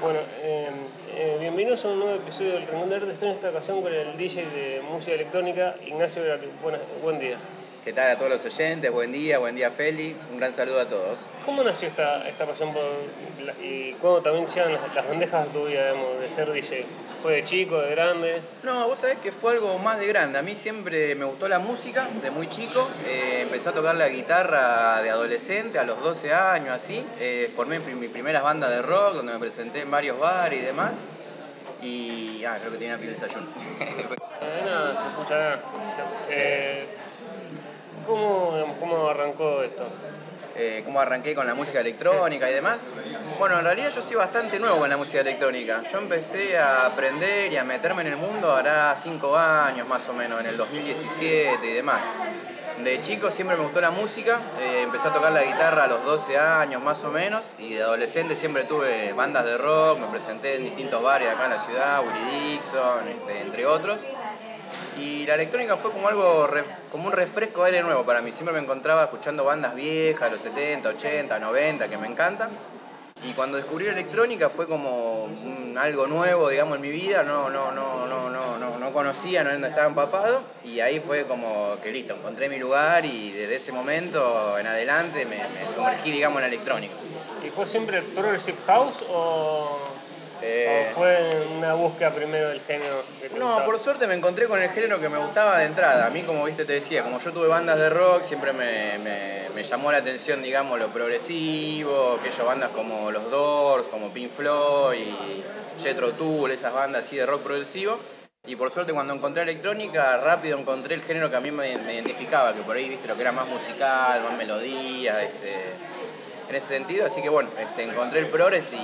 Bueno, eh, eh, bienvenidos a un nuevo episodio del Rincón de Arte. Estoy en esta ocasión con el DJ de música electrónica, Ignacio. Buenas- buen día. ¿Qué tal a todos los oyentes? Buen día, buen día Feli. Un gran saludo a todos. ¿Cómo nació esta, esta pasión por y cuándo también llegan las, las bandejas de tu vida, digamos, de ser DJ? ¿Fue de chico, de grande? No, vos sabés que fue algo más de grande. A mí siempre me gustó la música de muy chico. Eh, empecé a tocar la guitarra de adolescente, a los 12 años, así. Eh, formé mis primeras bandas de rock, donde me presenté en varios bares y demás. Y. Ah, creo que tenía piel de desayuno. Nada, se escucha nada. Eh, ¿cómo, ¿Cómo arrancó esto? eh, cómo arranqué con la música electrónica y demás. Bueno, en realidad yo soy bastante nuevo con la música electrónica. Yo empecé a aprender y a meterme en el mundo hará 5 años más o menos, en el 2017 y demás. De chico siempre me gustó la música, eh, empecé a tocar la guitarra a los 12 años más o menos y de adolescente siempre tuve bandas de rock, me presenté en distintos bares acá en la ciudad, Willie Dixon, este, entre otros. Y la electrónica fue como algo, como un refresco de aire nuevo para mí. Siempre me encontraba escuchando bandas viejas, los 70, 80, 90, que me encantan. Y cuando descubrí la electrónica fue como algo nuevo, digamos, en mi vida. No, no, no, no, no, no, no conocía, no estaba empapado. Y ahí fue como que listo, encontré mi lugar y desde ese momento en adelante me, me sumergí, digamos, en la electrónica. ¿Y fue siempre Progressive House o, Eh, o fue una búsqueda primero del género? que te No, gustaba? por suerte me encontré con el género que me gustaba de entrada. A mí, como viste, te decía, como yo tuve bandas de rock, siempre me, me- me llamó la atención, digamos, lo progresivo, aquellas bandas como Los Doors, como Pink Floyd, y Jethro Tull, esas bandas así de rock progresivo. Y por suerte cuando encontré electrónica, rápido encontré el género que a mí me, me identificaba, que por ahí, viste, lo que era más musical, más melodías, este, en ese sentido. Así que bueno, este, encontré el progres y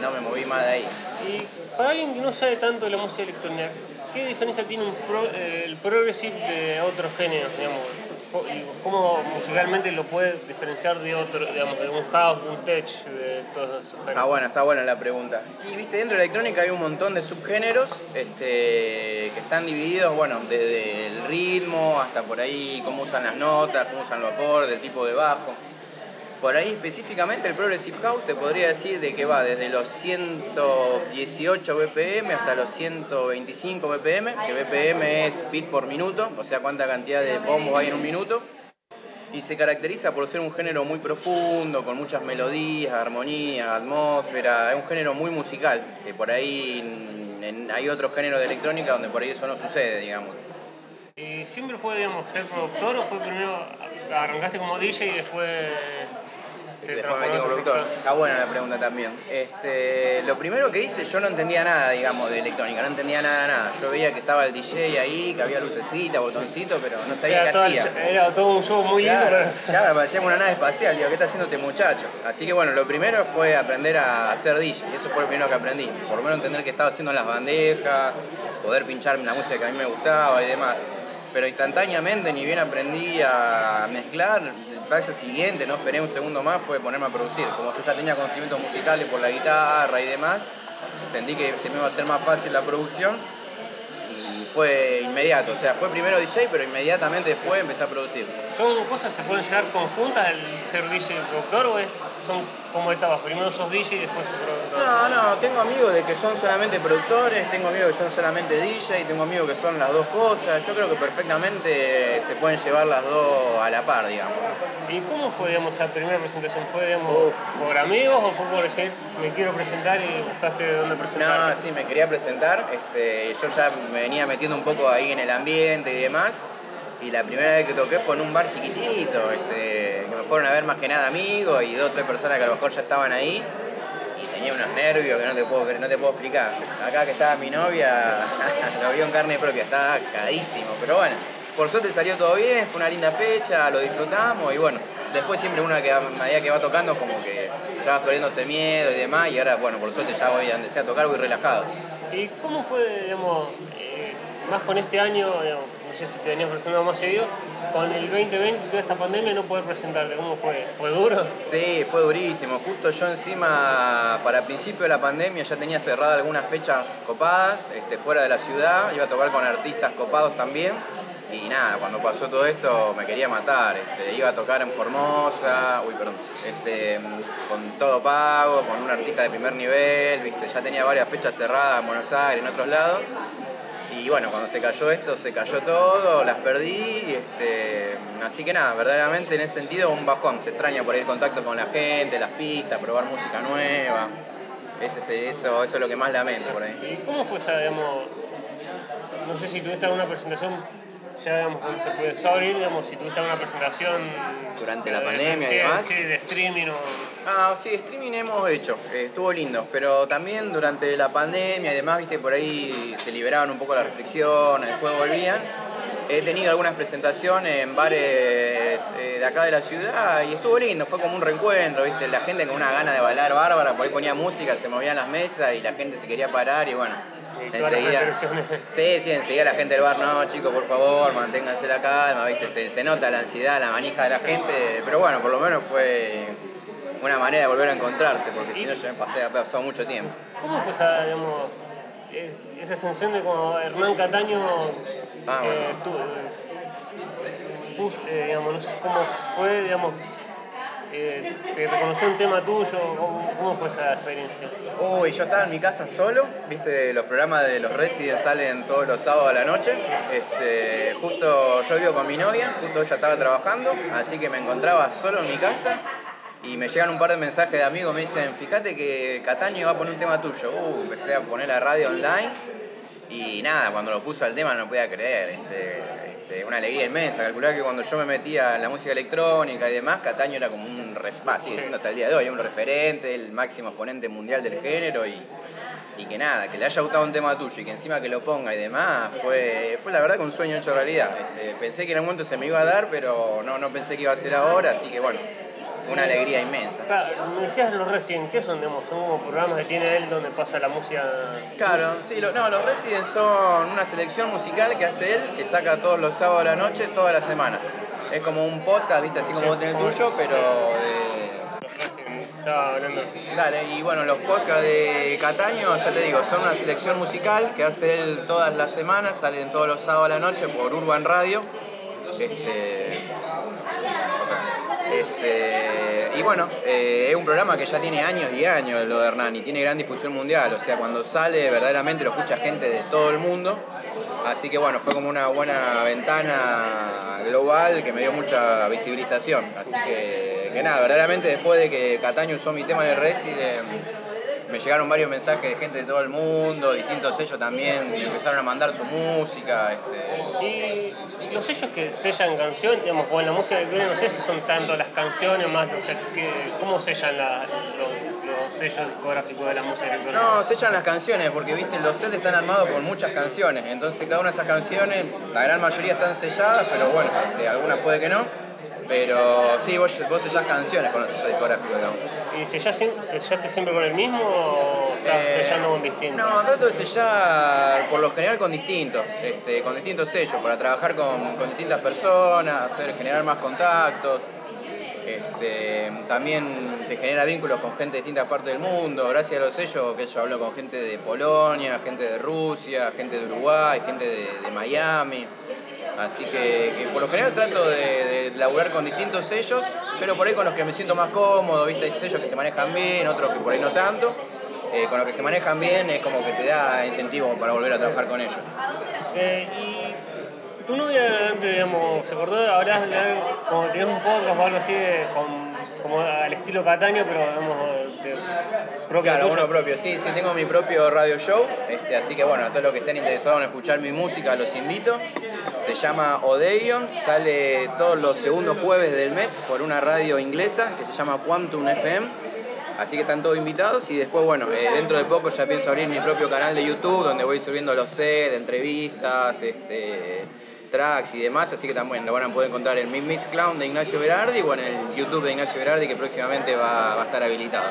no me moví más de ahí. Y para alguien que no sabe tanto de la música electrónica, ¿qué diferencia tiene un pro- eh, el progressive de otros géneros, digamos? ¿Cómo musicalmente lo puede diferenciar de otro, digamos, de un house, de un tech, de todos esos géneros? Está buena, está buena la pregunta. Y viste, dentro de la electrónica hay un montón de subgéneros este, que están divididos, bueno, desde el ritmo hasta por ahí cómo usan las notas, cómo usan los acordes, el tipo de bajo. Por ahí específicamente el Progressive House te podría decir de que va desde los 118 BPM hasta los 125 BPM, que BPM es beat por minuto, o sea cuánta cantidad de bombos hay en un minuto. Y se caracteriza por ser un género muy profundo, con muchas melodías, armonía, atmósfera. Es un género muy musical, que por ahí hay otro género de electrónica donde por ahí eso no sucede, digamos. ¿Y siempre fue, digamos, ser productor o fue primero, arrancaste como DJ y después te Después me metí como productor. Está buena la pregunta también. Este, lo primero que hice, yo no entendía nada, digamos, de electrónica, no entendía nada, nada. Yo veía que estaba el DJ ahí, que había lucecita, botoncito, pero no sabía qué hacía. era todo un show muy. Claro, claro, parecía una nave espacial, digo, ¿qué está haciendo este muchacho? Así que bueno, lo primero fue aprender a hacer DJ, y eso fue lo primero que aprendí. Por lo menos entender qué estaba haciendo en las bandejas, poder pinchar la música que a mí me gustaba y demás. Pero instantáneamente, ni bien aprendí a mezclar, paso siguiente, no esperé un segundo más, fue ponerme a producir. Como yo ya tenía conocimientos musicales por la guitarra y demás, sentí que se me iba a hacer más fácil la producción y fue inmediato. O sea, fue primero DJ, pero inmediatamente después empecé a producir. ¿Son cosas que se pueden llevar conjuntas el ser DJ productor o es- son como etapas? Primero sos DJ y después. No, no, tengo amigos de que son solamente productores, tengo amigos que son solamente DJ, tengo amigos que son las dos cosas. Yo creo que perfectamente se pueden llevar las dos a la par, digamos. ¿Y cómo fue, digamos, esa primera presentación? ¿Fue, digamos, Uf. por amigos o fue por decir, me quiero presentar y buscaste dónde No, presentarte? sí, me quería presentar. Este, yo ya me venía metiendo un poco ahí en el ambiente y demás. Y la primera vez que toqué fue en un bar chiquitito, este, que me fueron a ver más que nada amigos y dos o tres personas que a lo mejor ya estaban ahí. Y tenía unos nervios que no te puedo, no te puedo explicar. Acá que estaba mi novia, lo vio en carne propia, estaba cagadísimo. Pero bueno, por suerte salió todo bien, fue una linda fecha, lo disfrutamos y bueno, después siempre una que a medida que va tocando como que ya vas perdiéndose miedo y demás y ahora bueno, por suerte ya voy a donde sea a tocar, voy relajado. ¿Y cómo fue, digamos, eh, más con este año, digamos, no sé si te venías presentando más seguido, con el 2020 y toda esta pandemia no poder presentarte? ¿Cómo fue? ¿Fue duro? Sí, fue durísimo. Justo yo encima, para principio de la pandemia, ya tenía cerradas algunas fechas copadas, este, fuera de la ciudad, iba a tocar con artistas copados también. Y nada, cuando pasó todo esto me quería matar. Este, iba a tocar en Formosa, uy, perdón, este, con todo pago, con un artista de primer nivel, ¿viste? ya tenía varias fechas cerradas en Buenos Aires, en otros lados. Y bueno, cuando se cayó esto, se cayó todo, las perdí. Este, así que nada, verdaderamente en ese sentido un bajón. Se extraña por ir en contacto con la gente, las pistas, probar música nueva. Ese, eso, eso es lo que más lamento por ahí. ¿Y cómo fue esa, digamos, no sé si tuviste alguna presentación ya digamos, se puede abrir, digamos, si tuviste una presentación durante la pandemia y demás. Sí, de streaming o... Ah, sí, streaming hemos hecho, eh, estuvo lindo, pero también durante la pandemia y demás, viste, por ahí se liberaban un poco las restricciones, después volvían. He tenido algunas presentaciones en bares eh, de acá de la ciudad y estuvo lindo, fue como un reencuentro, viste, la gente con una gana de bailar bárbara, por ahí ponía música, se movían las mesas y la gente se quería parar y bueno, enseguida. Sí, sí, enseguida la gente del bar, no, chicos, por favor, manténganse la calma, ¿viste? Se, nota la ansiedad, la manija de la gente, pero bueno, por lo menos fue una manera de volver a encontrarse, porque si no, yo me pasé, pasado mucho tiempo. ¿Cómo fue esa, digamos, esa sensación de como Hernán Cataño ah, eh, eh, eh, digamos, no sé cómo fue, digamos, eh, ¿Te reconoció un tema tuyo? ¿Cómo, fue esa experiencia? Uy, yo estaba en mi casa solo, viste, los programas de los Residents salen todos los sábados a la noche. Este, justo yo vivo con mi novia, justo ella estaba trabajando, así que me encontraba solo en mi casa y me llegan un par de mensajes de amigos, me dicen, fíjate que Cataño va a poner un tema tuyo. Uh, empecé a poner la radio online y nada, cuando lo puso al tema no podía creer. Este, este, una alegría inmensa. Calcular que cuando yo me metía en la música electrónica y demás, Cataño era como un, sigue siendo hasta el día de hoy, un referente, el máximo exponente mundial del género y, y que nada, que le haya gustado un tema tuyo y que encima que lo ponga y demás, fue, fue la verdad que un sueño hecho realidad. Este, pensé que en algún momento se me iba a dar, pero no, no pensé que iba a ser ahora, así que bueno, fue una alegría inmensa. Claro, me decías los Residents, ¿qué son? Digamos, son como programas que tiene él donde pasa la música. Claro, sí, no, los Residents son una selección musical que hace él, que saca todos los sábados a la noche, todas las semanas. Es como un podcast, viste, así como vos tenés el tuyo, pero de. Estaba hablando Dale, y bueno, los podcasts de Cataño, ya te digo, son una selección musical que hace él todas las semanas, salen todos los sábados a la noche por Urban Radio. Este, este, y bueno, eh, es un programa que ya tiene años y años lo de Hernán y tiene gran difusión mundial. O sea, cuando sale verdaderamente lo escucha gente de todo el mundo. Así que bueno, fue como una buena ventana global que me dio mucha visibilización. Así que, que nada, verdaderamente después de que Cataño usó mi tema de Resident me llegaron varios mensajes de gente de todo el mundo, distintos sellos también, y empezaron a mandar su música. Este... Y los sellos que sellan canciones, digamos, o en la música electrónica, no sé si son tanto las canciones más, no sé, ¿cómo sellan los, sellos discográficos de la música electrónica? No, sellan las canciones, porque viste, los sets están armados con muchas canciones, entonces cada una de esas canciones, la gran mayoría están selladas, pero bueno, este, algunas puede que no. Pero sí, vos, vos sellás canciones con los sellos discográficos, digamos. ¿Y sellaste siempre con el mismo o estás eh, sellando con distintos? No, trato de sellar por lo general con distintos, este, con distintos sellos, para trabajar con, con distintas personas, hacer, generar más contactos. Este, también te genera vínculos con gente de distintas partes del mundo. Gracias a los sellos, que yo hablo con gente de Polonia, gente de Rusia, gente de Uruguay, gente de, Miami. Así que, por lo general trato de, laburar con distintos sellos, pero por ahí con los que me siento más cómodo, ¿viste? Hay sellos que se manejan bien, otros que por ahí no tanto. Eh, con los que se manejan bien es como que te da incentivo para volver a trabajar con ellos. Eh, tu novia antes, digamos, se acordó ahora de como tienes un podcast o algo así como al estilo Cataño, pero digamos de propio. Claro, uno propio, sí, sí, tengo mi propio radio show, este, así que bueno, a todos los que estén interesados en escuchar mi música los invito. Se llama Odeon, sale todos los segundos jueves del mes por una radio inglesa que se llama Quantum FM. Así que están todos invitados y después, bueno, eh, dentro de poco ya pienso abrir mi propio canal de YouTube donde voy subiendo los sets, entrevistas, este, tracks y demás, así que también lo van a poder encontrar en mi Mix Clown de Ignacio Berardi o en el YouTube de Ignacio Berardi que próximamente va, a estar habilitado.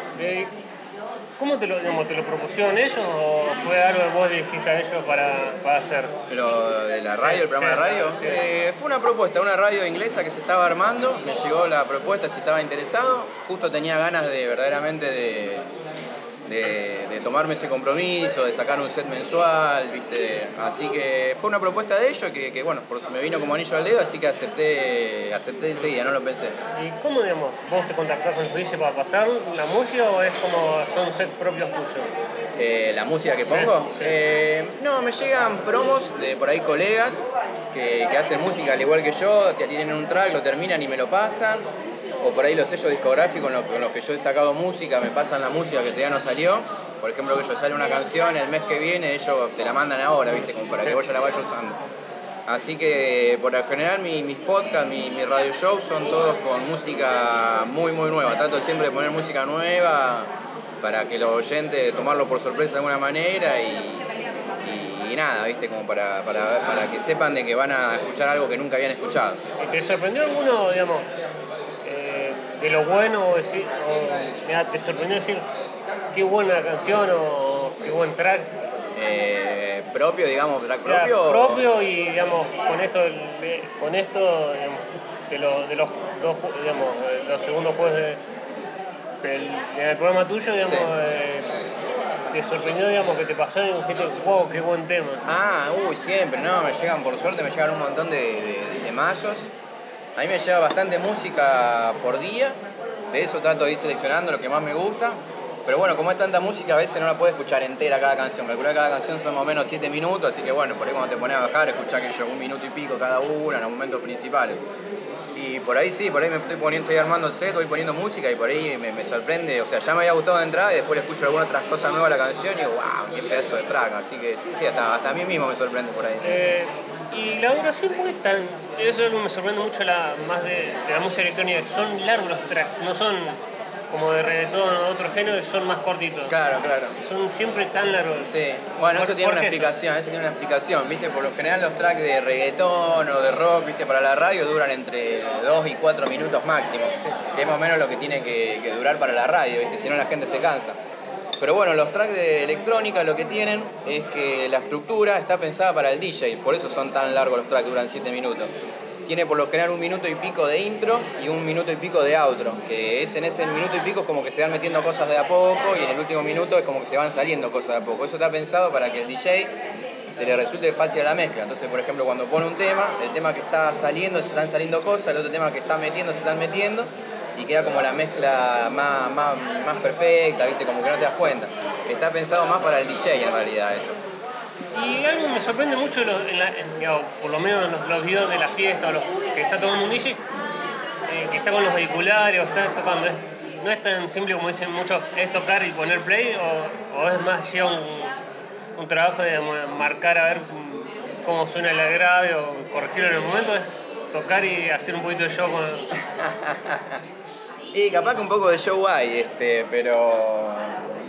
¿Cómo te lo, digamos, te lo propusieron ellos o fue algo que vos dijiste a ellos para, para hacer? ¿Pero de la radio, el programa de radio? Eh, fue una propuesta, una radio inglesa que se estaba armando, me llegó la propuesta si estaba interesado, justo tenía ganas de verdaderamente de, de, tomarme ese compromiso, de sacar un set mensual, ¿viste? Así que fue una propuesta de ellos que, que, bueno, me vino como anillo al dedo, así que acepté, acepté enseguida, no lo pensé. ¿Y cómo, digamos, vos te contactás con el para pasar la música o es como son sets propios tuyos? Eh, ¿La música que pongo? Eh, no, me llegan promos de por ahí colegas que, que hacen música al igual que yo, que tienen un track, lo terminan y me lo pasan o por ahí los sellos discográficos con los, que yo he sacado música me pasan la música que todavía no salió. Por ejemplo, que yo sale una canción el mes que viene, ellos te la mandan ahora, ¿viste? Como para que vos ya la vayas usando. Así que por lo general mis podcasts, mis mi radio shows son todos con música muy muy nueva. Trato siempre de poner música nueva para que los oyentes tomarlo por sorpresa de alguna manera y, nada, ¿viste? Como para, para, para, que sepan de que van a escuchar algo que nunca habían escuchado. ¿Te sorprendió alguno, digamos, de lo bueno o decir, te sorprendió decir qué buena canción o qué buen track. Eh, propio, digamos, track propio. propio y digamos, con esto, con esto de, de los dos, digamos, los segundos juegos de, del, programa tuyo, digamos, eh, te sorprendió, digamos, que te pasaron y dijiste, wow, qué buen tema. Ah, uy, siempre, no, me llegan, por suerte, me llegan un montón de, de, de a mí me llega bastante música por día, de eso trato de ir seleccionando lo que más me gusta. Pero bueno, como es tanta música, a veces no la puedes escuchar entera cada canción. Calcular cada canción son más o menos 7 minutos, así que bueno, por ahí cuando te pones a bajar, escuchar que yo un minuto y pico cada una en los momentos principales. Y por ahí sí, por ahí me estoy poniendo, estoy armando el set, voy poniendo música y por ahí me, sorprende. O sea, ya me había gustado de entrada y después le escucho alguna otra cosa nueva a la canción y digo, wow, qué pedazo de track. Así que sí, sí, hasta, hasta a mí mismo me sorprende por ahí. Eh, y la duración, ¿por qué tan.? Eso es algo que me sorprende mucho la, más de, la música electrónica. Son largos los tracks, no son como de reggaetón o de otro género son más cortitos. Claro, claro. Son siempre tan largos. Sí. Bueno, eso tiene una explicación, eso? tiene una explicación, ¿viste? Por lo general los tracks de reggaetón o de rock, ¿viste? Para la radio duran entre 2 y 4 minutos máximo, que es más o menos lo que tiene que, que durar para la radio, ¿viste? Si no la gente se cansa. Pero bueno, los tracks de electrónica lo que tienen es que la estructura está pensada para el DJ, por eso son tan largos los tracks, duran 7 minutos. Tiene por lo general un minuto y pico de intro y un minuto y pico de outro, que es en ese minuto y pico como que se van metiendo cosas de a poco y en el último minuto es como que se van saliendo cosas de a poco. Eso está pensado para que el DJ se le resulte fácil a la mezcla. Entonces, por ejemplo, cuando pone un tema, el tema que está saliendo se están saliendo cosas, el otro tema que está metiendo se están metiendo y queda como la mezcla más, más, más perfecta, ¿viste? Como que no te das cuenta. Está pensado más para el DJ en realidad eso. Y algo me sorprende mucho, por lo menos en los, videos de la fiesta, o los, que está tocando un DJ, eh, que está con los auriculares o está tocando. no es tan simple como dicen muchos, es tocar y poner play, o, es más lleva un, trabajo de marcar a ver cómo suena el grave o corregirlo en el momento, es tocar y hacer un poquito de show con... Y capaz que un poco de show hay, este, pero.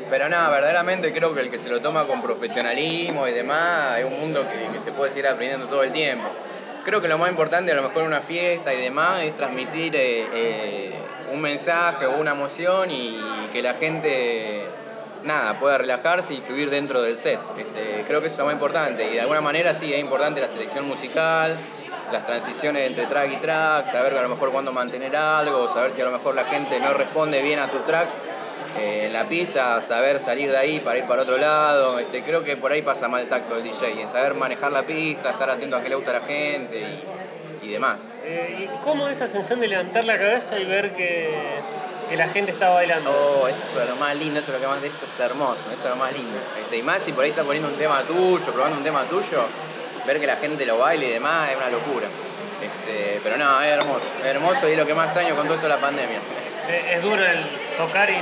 Pero nada, verdaderamente creo que el que se lo toma con profesionalismo y demás es un mundo que, se puede seguir aprendiendo todo el tiempo. Creo que lo más importante a lo mejor en una fiesta y demás es transmitir eh, eh, un mensaje o una emoción y que la gente nada, pueda relajarse y fluir dentro del set. Este, creo que eso es lo más importante. Y de alguna manera sí es importante la selección musical, las transiciones entre track y track, saber a lo mejor cuándo mantener algo, saber si a lo mejor la gente no responde bien a tu track eh, en la pista, saber salir de ahí para ir para otro lado. Este, creo que por ahí pasa mal el tacto del DJ, en saber manejar la pista, estar atento a qué le gusta a la gente y, demás. Eh, ¿Y cómo esa sensación de levantar la cabeza y ver que, la gente está bailando? Oh, eso es lo más lindo, eso es lo que más de eso es hermoso, eso es lo más lindo. Este, y más si por ahí estás poniendo un tema tuyo, probando un tema tuyo, ver que la gente lo baile y demás es una locura. Este, pero no, es hermoso, es hermoso y es lo que más extraño con todo esto de la pandemia. Es duro el tocar y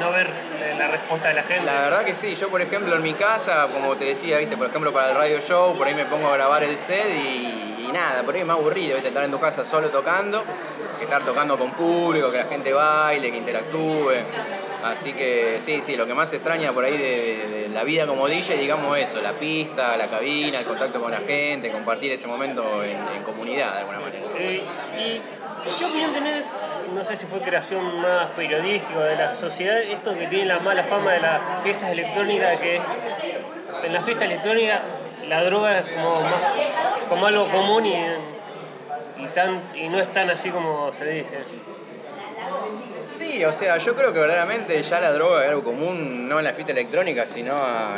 no, ver la respuesta de la gente. La verdad que sí, yo por ejemplo en mi casa, como te decía, viste, por ejemplo para el radio show, por ahí me pongo a grabar el set y, nada, por ahí es más aburrido, viste, estar en tu casa solo tocando, que estar tocando con público, que la gente baile, que interactúe. Así que sí, sí, lo que más extraña por ahí de, la vida como DJ, digamos eso, la pista, la cabina, el contacto con la gente, compartir ese momento en, comunidad de alguna manera. Eh, ¿Y qué opinión tenés, no sé si fue creación más periodística de la sociedad, esto que tiene la mala fama de las fiestas electrónicas, que en las fiestas electrónicas la droga es como, algo común y, y, tan, y no es tan así como se dice? Sí, o sea, yo creo que verdaderamente ya la droga es algo común, no en la fiesta electrónica, sino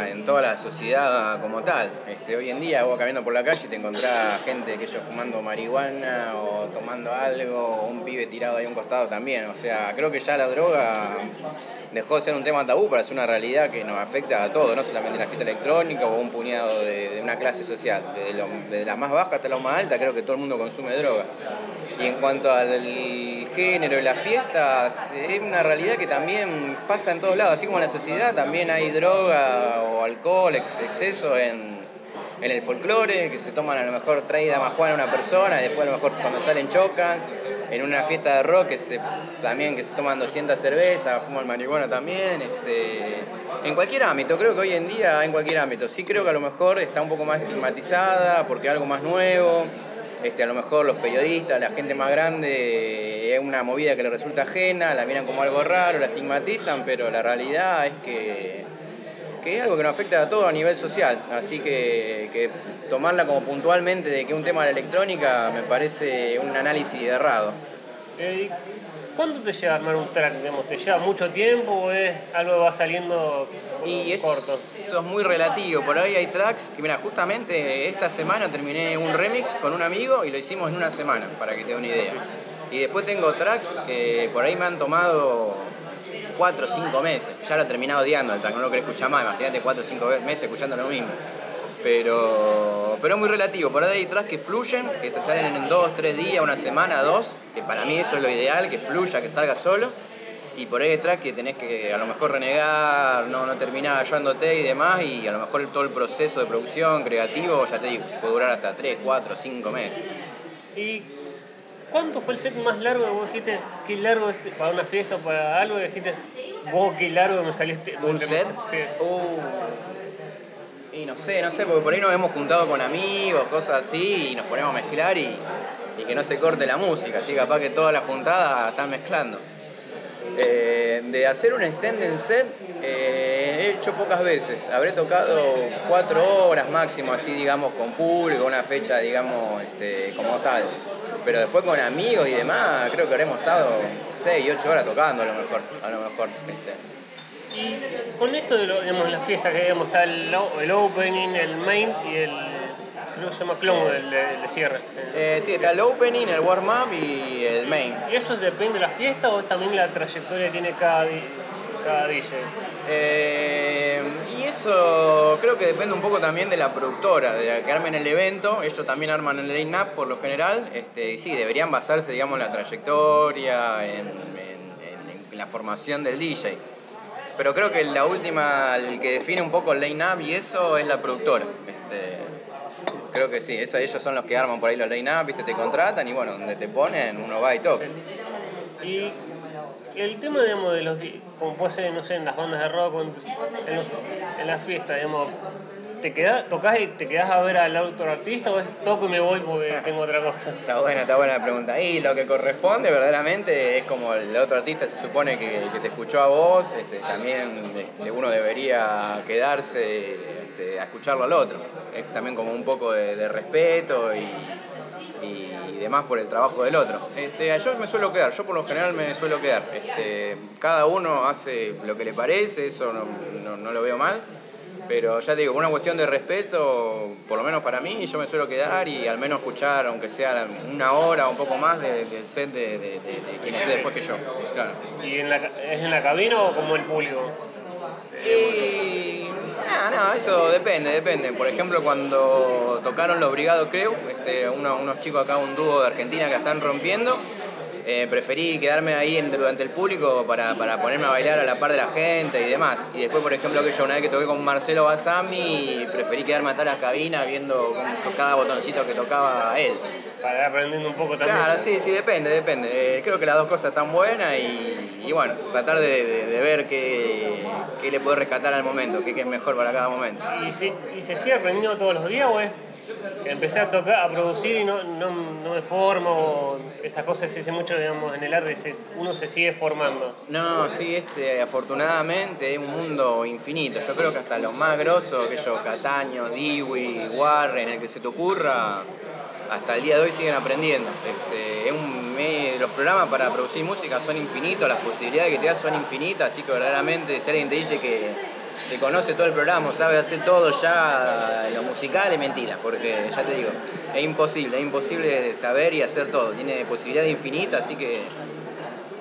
en toda la sociedad como tal. Este, hoy en día vos caminando por la calle y te encontrás gente que yo fumando marihuana o tomando algo, o un pibe tirado ahí a un costado también. O sea, creo que ya la droga dejó de ser un tema tabú para ser una realidad que nos afecta a todos, no solamente la fiesta electrónica o un puñado de, una clase social. Desde, desde la más baja hasta la más alta creo que todo el mundo consume droga. Y en cuanto al género y las fiestas, es una realidad que también pasa en todos lados, así como en la sociedad también hay droga o alcohol, exceso en, el folclore, que se toman a lo mejor traída más Juan a una persona, y después a lo mejor cuando salen chocan, en una fiesta de rock que se, también que se toman 200 cervezas, fuman marihuana también, este, en cualquier ámbito, creo que hoy en día en cualquier ámbito, sí creo que a lo mejor está un poco más estigmatizada porque algo más nuevo, este, a lo mejor los periodistas, la gente más grande, es una movida que le resulta ajena, la miran como algo raro, la estigmatizan, pero la realidad es que, es algo que nos afecta a todo a nivel social. Así que, tomarla como puntualmente de que un tema de la electrónica me parece un análisis errado. Eh, ¿Cuánto te lleva armar un track? ¿Te lleva mucho tiempo o es algo que va saliendo y eso es muy relativo. Por ahí hay tracks que, mira, justamente esta semana terminé un remix con un amigo y lo hicimos en una semana, para que te dé una idea. Y después tengo tracks que por ahí me han tomado cuatro o cinco meses. Ya lo he terminado odiando el track, no lo quería escuchar más. Imagínate cuatro o cinco meses escuchando lo mismo. Pero, pero es muy relativo. Por ahí hay tracks que fluyen, que te salen en dos, tres días, una semana, dos, que para mí eso es lo ideal, que fluya, que salga solo. Y por ahí hay tracks que tenés que a lo mejor renegar, no, no terminar ayudándote y demás, y a lo mejor todo el proceso de producción creativo, ya te digo, puede durar hasta tres, cuatro, cinco meses. ¿Y cuánto fue el set más largo que vos dijiste? ¿Qué largo este, para una fiesta o para algo? dijiste, vos qué largo me saliste. ¿Un set? Sí. Uh, y no sé, no sé, porque por ahí nos hemos juntado con amigos, cosas así, y nos ponemos a mezclar y, que no se corte la música, así capaz que toda la juntada están mezclando. Eh, de hacer un extended set eh, he hecho pocas veces. Habré tocado cuatro horas máximo, así digamos, con público, una fecha, digamos, este, como tal. Pero después con amigos y demás, creo que habremos estado seis, ocho horas tocando a lo mejor, a lo mejor. Este. Y con esto de lo, digamos, la fiesta que digamos, está el, el opening, el main y el creo que se llama clone el, de cierre. Eh, sí, está el opening, el warm-up y el main. ¿Y eso depende de la fiesta o también la trayectoria que tiene cada, cada DJ? Eh, y eso creo que depende un poco también de la productora, de la que armen el evento. Ellos también arman el line-up por lo general. Este, y sí, deberían basarse, digamos, en la trayectoria, en, en la formación del DJ pero creo que la última, el que define un poco el line-up y eso es la productora. Este, creo que sí, ellos son los que arman por ahí los line-up, te contratan y bueno, donde te ponen uno va y toca. Y el tema, digamos, de los, como puede ser, no sé, en las bandas de rock, en, en las fiestas, digamos, ¿Te quedás, tocás y te quedás a ver al otro artista o es toco y me voy porque tengo otra cosa? Está buena, está buena la pregunta. Y lo que corresponde verdaderamente es como el otro artista se supone que, te escuchó a vos, este, también este, uno debería quedarse este, a escucharlo al otro. Es también como un poco de, respeto y, demás por el trabajo del otro. Este, yo me suelo quedar, yo por lo general me suelo quedar. Este, cada uno hace lo que le parece, eso no lo veo mal. Pero ya te digo, una cuestión de respeto, por lo menos para mí, yo me suelo quedar y al menos escuchar, aunque sea una hora o un poco más, del set de, de, quien esté después que yo. ¿Y en la, es en la cabina o como el público? Y. No, eso depende, depende. Por ejemplo, cuando tocaron los Brigados Creu, este, unos chicos acá, un dúo de Argentina que están rompiendo, eh, preferí quedarme ahí durante el público para, ponerme a bailar a la par de la gente y demás. Y después, por ejemplo, que yo una vez que toqué con Marcelo Basami, preferí quedarme atrás de la cabina viendo cada botoncito que tocaba él. Para ir aprendiendo un poco también. Claro, sí, sí, depende, depende. Eh, creo que las dos cosas están buenas y, bueno, tratar de, ver qué, le puede rescatar al momento, qué, es mejor para cada momento. ¿Y, ¿Y se sigue aprendiendo todos los días o es empecé a tocar, a producir y no, no, no me formo, esas cosas se hace mucho, digamos, en el arte, uno se sigue formando. No, sí, este, afortunadamente es un mundo infinito. Yo creo que hasta los más grosos, aquellos Cataño, Dewey, Warren, el que se te ocurra, hasta el día de hoy siguen aprendiendo. Este, los programas para producir música son infinitos, las posibilidades que te da son infinitas, así que verdaderamente si alguien te dice que se conoce todo el programa, sabe hacer todo ya lo musical, es mentira, porque ya te digo, es imposible, es imposible saber y hacer todo, tiene posibilidades infinitas, así que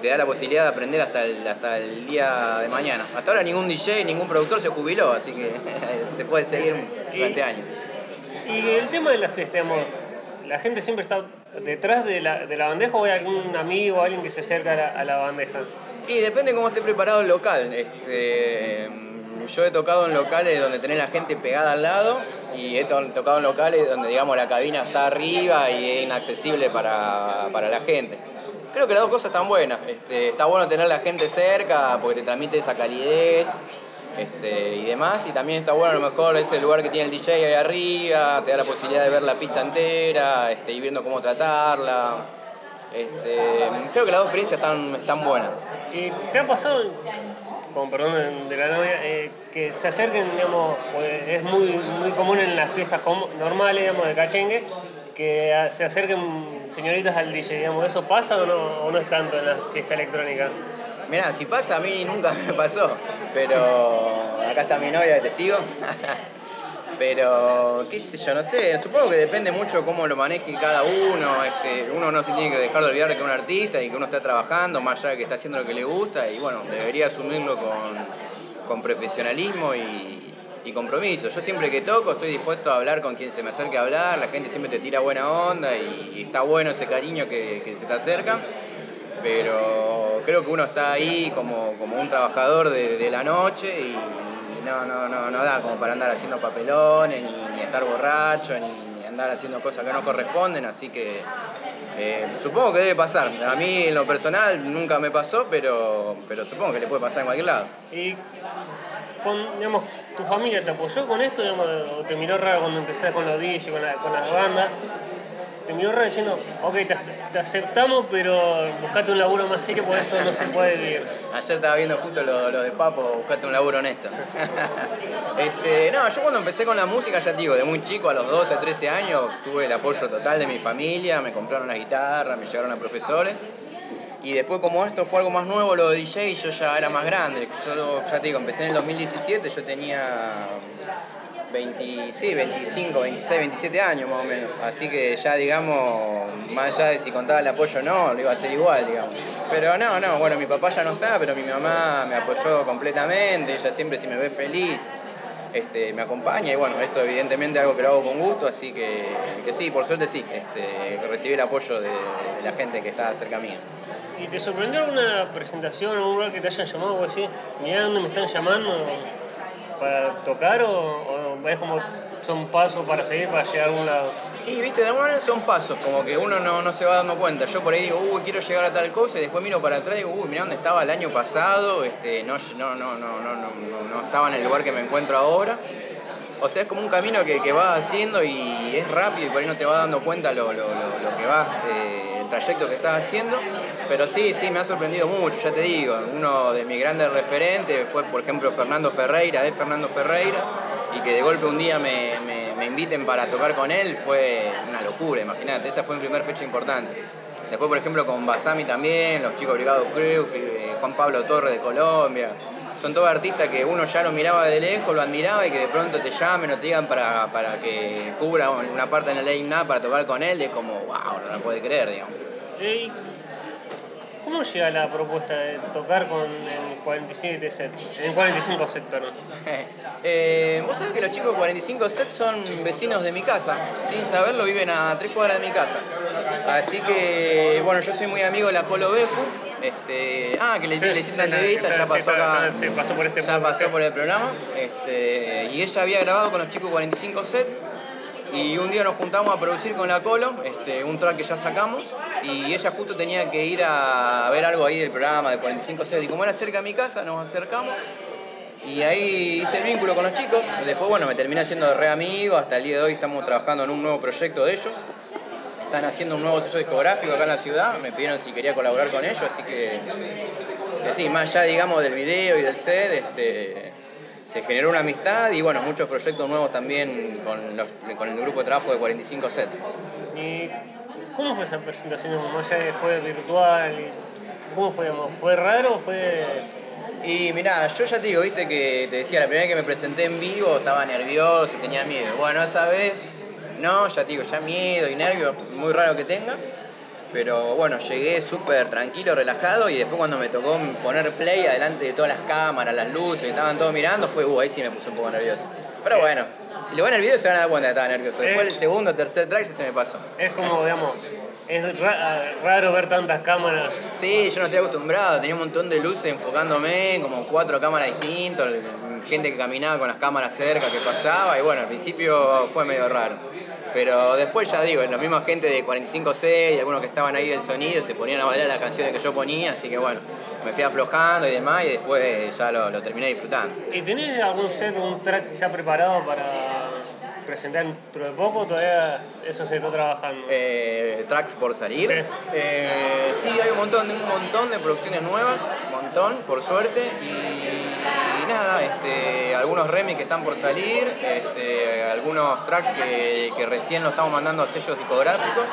te da la posibilidad de aprender hasta el, hasta el día de mañana. Hasta ahora ningún DJ, ningún productor se jubiló, así que se puede seguir durante años. Y el tema de la fiesta, digamos, la gente siempre está detrás de la, de la bandeja o hay algún amigo o alguien que se acerca a la, a la bandeja. Y depende cómo esté preparado el local. Este, yo he tocado en locales donde tenés la gente pegada al lado y he to- tocado en locales donde digamos la cabina está arriba y es inaccesible para, para la gente. Creo que las dos cosas están buenas. Este, está bueno tener la gente cerca porque te transmite esa calidez este, y demás. Y también está bueno a lo mejor ese lugar que tiene el DJ ahí arriba, te da la posibilidad de ver la pista entera, este, ir viendo cómo tratarla. Este, creo que las dos experiencias están, están buenas. ¿Y te ha pasado, con perdón de- la novia, eh, que se acerquen, digamos, pues es muy, muy común en las fiestas normales, digamos, de cachengue, que se acerquen señoritas al DJ, digamos, ¿eso pasa o no, o no es tanto en la fiesta electrónica? Mirá, si pasa a mí nunca me pasó, pero acá está mi novia de testigo. Pero, qué sé yo, no sé, supongo que depende mucho cómo lo maneje cada uno. Este, uno no se tiene que dejar de olvidar que es un artista y que uno está trabajando, más allá de que está haciendo lo que le gusta, y bueno, debería asumirlo con, con profesionalismo y, compromiso. Yo siempre que toco estoy dispuesto a hablar con quien se me acerque a hablar, la gente siempre te tira buena onda y, está bueno ese cariño que, que se te acerca pero creo que uno está ahí como, como un trabajador de, de la noche y no, no, no, no da como para andar haciendo papelones, ni, estar borracho, ni, ni andar haciendo cosas que no corresponden, así que eh, supongo que debe pasar. A mí en lo personal nunca me pasó, pero, pero supongo que le puede pasar en cualquier lado. Y digamos, tu familia te apoyó con esto, digamos, o te miró raro cuando empezaste con los DJ, con, la, con las bandas. Te miró raro diciendo, ok, te, ace- te aceptamos, pero buscate un laburo más serio porque esto no se puede vivir. Ayer estaba viendo justo lo, lo de Papo, buscate un laburo honesto. este, no, yo cuando empecé con la música, ya te digo, de muy chico, a los 12, 13 años, tuve el apoyo total de mi familia, me compraron la guitarra, me llegaron a profesores. Y después como esto fue algo más nuevo, lo de DJ, yo ya era más grande. Yo ya te digo, empecé en el 2017, yo tenía 20, sí, 25, 26, 27 años más o menos. Así que ya, digamos, más allá de si contaba el apoyo o no, lo iba a hacer igual, digamos. Pero no, no, bueno, mi papá ya no está, pero mi mamá me apoyó completamente. Ella siempre, si me ve feliz, este, me acompaña. Y bueno, esto evidentemente es algo que lo hago con gusto, así que, que sí, por suerte sí, este, recibí el apoyo de, de la gente que está cerca mía. ¿Y te sorprendió alguna presentación o un lugar que te hayan llamado o así? Mirá dónde me están llamando para tocar o, o es como son pasos para seguir para llegar a algún lado. Y viste, de alguna manera son pasos, como que uno no, no se va dando cuenta. Yo por ahí digo, uy, quiero llegar a tal cosa, y después miro para atrás y digo, uy, mirá dónde estaba el año pasado, este, no, no, no, no, no, no, no estaba en el lugar que me encuentro ahora. O sea, es como un camino que, que vas haciendo y es rápido y por ahí no te vas dando cuenta lo, lo, lo, lo que vas, eh, el trayecto que estás haciendo. Pero sí, sí, me ha sorprendido mucho, ya te digo. Uno de mis grandes referentes fue, por ejemplo, Fernando Ferreira, es Fernando Ferreira y que de golpe un día me, me, inviten para tocar con él fue una locura, imagínate. Esa fue mi primera fecha importante. Después, por ejemplo, con Basami también, los chicos Brigado Cruz, eh, Juan Pablo Torres de Colombia. Son todos artistas que uno ya lo miraba de lejos, lo admiraba y que de pronto te llamen o te digan para, para que cubra una parte en el Nap para tocar con él. Es como, wow, no lo puede creer, digamos. ¿Cómo llega la propuesta de tocar con el 47 set? El 45 set, perdón. Eh, Vos sabés que los chicos de 45 Set son vecinos de mi casa. Sin saberlo, viven a tres cuadras de mi casa. Así que, bueno, yo soy muy amigo de la Polo Befu. Este, ah, que le, Sí, le sí, entrevista, ya pasó acá. sí, pasó por este ya pasó por el programa. Este, y ella había grabado con los chicos 45 Set. Y un día nos juntamos a producir con la Colo, este, un track que ya sacamos, y ella justo tenía que ir a ver algo ahí del programa de 45 Set. Y como era cerca de mi casa, nos acercamos. Y ahí hice el vínculo con los chicos. Después, bueno, me terminé haciendo re amigo. Hasta el día de hoy estamos trabajando en un nuevo proyecto de ellos. Están haciendo un nuevo sello discográfico acá en la ciudad. Me pidieron si quería colaborar con ellos. Así que, que sí, más allá, digamos, del video y del set, este, se generó una amistad y bueno, muchos proyectos nuevos también con, los- con el grupo de trabajo de 45 Set. ¿Y cómo fue esa presentación? Más allá de fue virtual, ¿cómo fue? ¿Fue raro o fue.? Y mirá, yo ya te digo, viste que te decía, la primera vez que me presenté en vivo estaba nervioso, tenía miedo. Bueno, esa vez no, ya te digo, ya miedo y nervio, muy raro que tenga. Pero bueno, llegué súper tranquilo, relajado y después cuando me tocó poner play adelante de todas las cámaras, las luces, que estaban todos mirando, fue, uh, ahí sí me puse un poco nervioso. Pero bueno, si lo ven en el video se van a dar cuenta que estaba nervioso. Después el segundo tercer track ya se me pasó. Es como, digamos, es ra- raro ver tantas cámaras. Sí, yo no estoy acostumbrado, tenía un montón de luces enfocándome, como cuatro cámaras distintas, gente que caminaba con las cámaras cerca, que pasaba, y bueno, al principio fue medio raro. Pero después ya digo, la misma gente de 45C y algunos que estaban ahí del sonido se ponían a bailar las canciones que yo ponía, así que bueno, me fui aflojando y demás, y después ya lo, terminé disfrutando. ¿Y tenés algún set un track ya preparado para presentar dentro de poco? ¿Todavía eso se está trabajando? Eh, tracks por salir. Sí. Eh, sí, hay un montón, un montón de producciones nuevas, un montón, por suerte. Y, y nada, este, algunos remix que están por salir, este, algunos tracks que, que recién lo estamos mandando a sellos discográficos.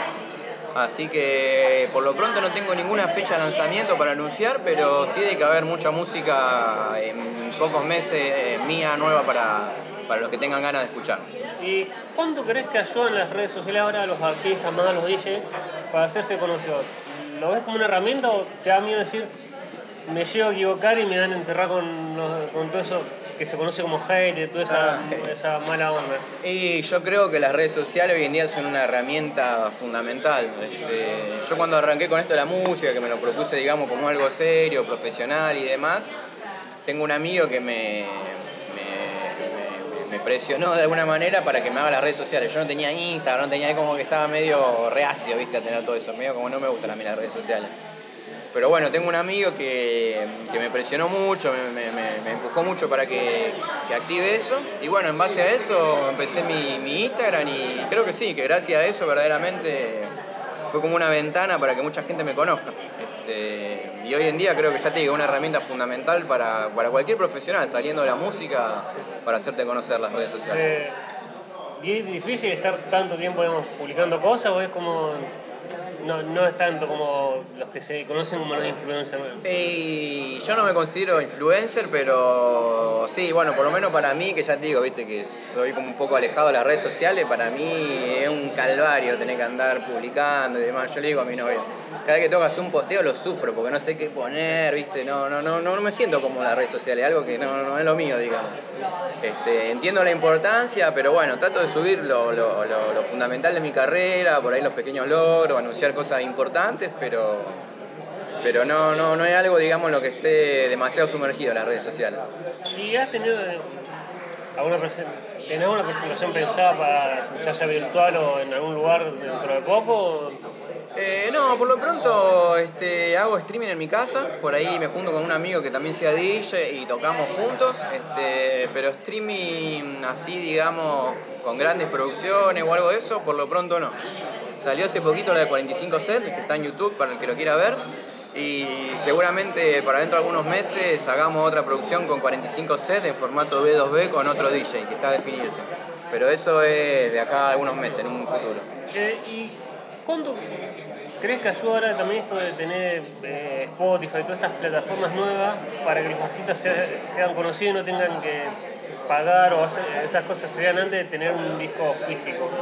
Así que por lo pronto no tengo ninguna fecha de lanzamiento para anunciar, pero sí hay que haber mucha música en pocos meses eh, mía nueva para, para los que tengan ganas de escuchar. ¿Y cuánto crees que ayudan las redes sociales ahora a los artistas, más a los DJs, para hacerse conocidos? ¿Lo ves como una herramienta o te da miedo decir, me llego a equivocar y me van a enterrar con, los- con todo eso que se conoce como hate y toda esa, Ah, hate. esa mala onda? Y yo creo que las redes sociales hoy en día son una herramienta fundamental. Este, yo cuando arranqué con esto de la música, que me lo propuse, digamos, como algo serio, profesional y demás, tengo un amigo que me, me, presionó de alguna manera para que me haga las redes sociales. Yo no tenía Instagram, no tenía como que estaba medio reacio, viste, a tener todo eso, medio como no me gustan a las redes sociales. Pero bueno, tengo un amigo que, que me presionó mucho, me, me- me- me empujó mucho para que, que active eso. Y bueno, en base a eso empecé mi, mi Instagram y creo que sí, que gracias a eso verdaderamente fue como una ventana para que mucha gente me conozca. Este, y hoy en día creo que ya te digo, una herramienta fundamental para, para cualquier profesional saliendo de la música para hacerte conocer las redes sociales. Eh, ¿Y es difícil estar tanto tiempo publicando cosas o es como... No, no es tanto como los que se conocen como los influencers. Y yo no me considero influencer, pero sí, bueno, por lo menos para mí, que ya te digo, viste, que soy como un poco alejado de las redes sociales, para mí es un calvario tener que andar publicando y demás. Yo le digo a mi novio, cada vez que hacer un posteo lo sufro porque no sé qué poner, viste, no, no, no, no me siento como las redes sociales, algo que no, no es lo mío, digamos. Este, entiendo la importancia, pero bueno, trato de subir lo, lo- lo- lo fundamental de mi carrera, por ahí los pequeños logros, anunciar cosas importantes, pero, pero no, no, no es algo, digamos, lo que esté demasiado sumergido en las redes sociales. ¿Y has tenido eh, alguna presentación pensada para ya sea virtual o en algún lugar dentro de poco? Eh, no, por lo pronto este, hago streaming en mi casa, por ahí me junto con un amigo que también sea DJ y tocamos juntos, este, pero streaming así, digamos, con grandes producciones o algo de eso, por lo pronto no. Salió hace poquito la de 45 sets, que está en YouTube para el que lo quiera ver, y seguramente para dentro de algunos meses hagamos otra producción con 45 sets en formato B2B con otro DJ, que está a definirse. Pero eso es de acá a algunos meses, en un futuro. Eh, ¿Y cuánto crees que ayuda ahora también esto de tener eh, Spotify y todas estas plataformas nuevas para que los artistas se- sean conocidos y no tengan que pagar o esas cosas sean antes de tener un disco físico?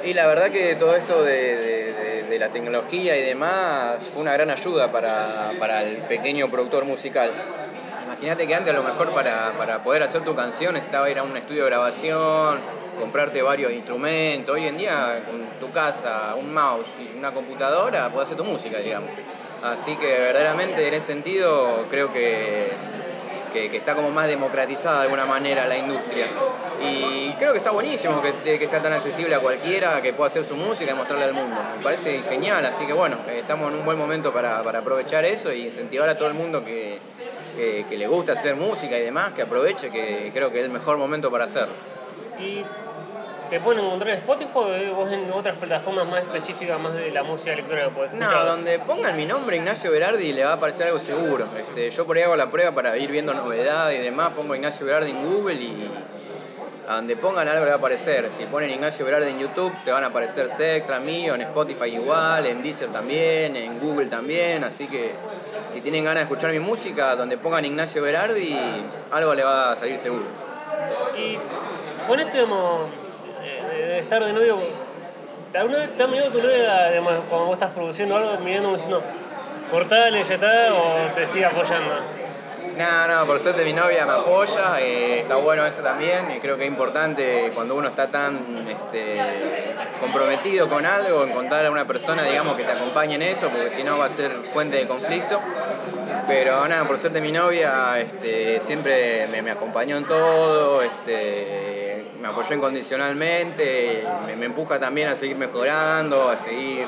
Y la verdad que todo esto de, de- de- de la tecnología y demás fue una gran ayuda para, para el pequeño productor musical. Imagínate que antes a lo mejor para, para poder hacer tu canción necesitaba ir a un estudio de grabación, comprarte varios instrumentos. Hoy en día con tu casa, un mouse y una computadora puedes hacer tu música, digamos. Así que verdaderamente en ese sentido creo que, que, está como más democratizada de alguna manera la industria. Y creo que está buenísimo que, que sea tan accesible a cualquiera que pueda hacer su música y mostrarle al mundo. Me parece genial, así que bueno, estamos en un buen momento para, para aprovechar eso y incentivar a todo el mundo que, que, que le gusta hacer música y demás, que aproveche, que creo que es el mejor momento para hacerlo. Y ¿Te pueden encontrar en Spotify o vos en otras plataformas más específicas, más de la música electrónica? podés No, donde pongan mi nombre, Ignacio Berardi, le va a aparecer algo seguro. Este, yo por ahí hago la prueba para ir viendo novedades y demás, pongo Ignacio Berardi en Google y a donde pongan algo le va a aparecer. Si ponen Ignacio Berardi en YouTube, te van a aparecer Sectra, mío, en Spotify igual, en Deezer también, en Google también, así que si tienen ganas de escuchar mi música, donde pongan Ignacio Berardi, algo le va a salir seguro. Y con esto, digamos, eh, de estar de novio, ¿alguna vez te ha tu novia, digamos, cuando vos estás produciendo algo, mirando diciendo, cortale, ya está, o te sigue apoyando? No, no, por suerte mi novia me apoya, eh, está bueno eso también, y creo que es importante cuando uno está tan este, comprometido con algo, encontrar a una persona, digamos, que te acompañe en eso, porque si no va a ser fuente de conflicto. Pero nada, por suerte mi novia este, siempre me, me acompañó en todo, este, me apoyó incondicionalmente, me, empuja también a seguir mejorando, a seguir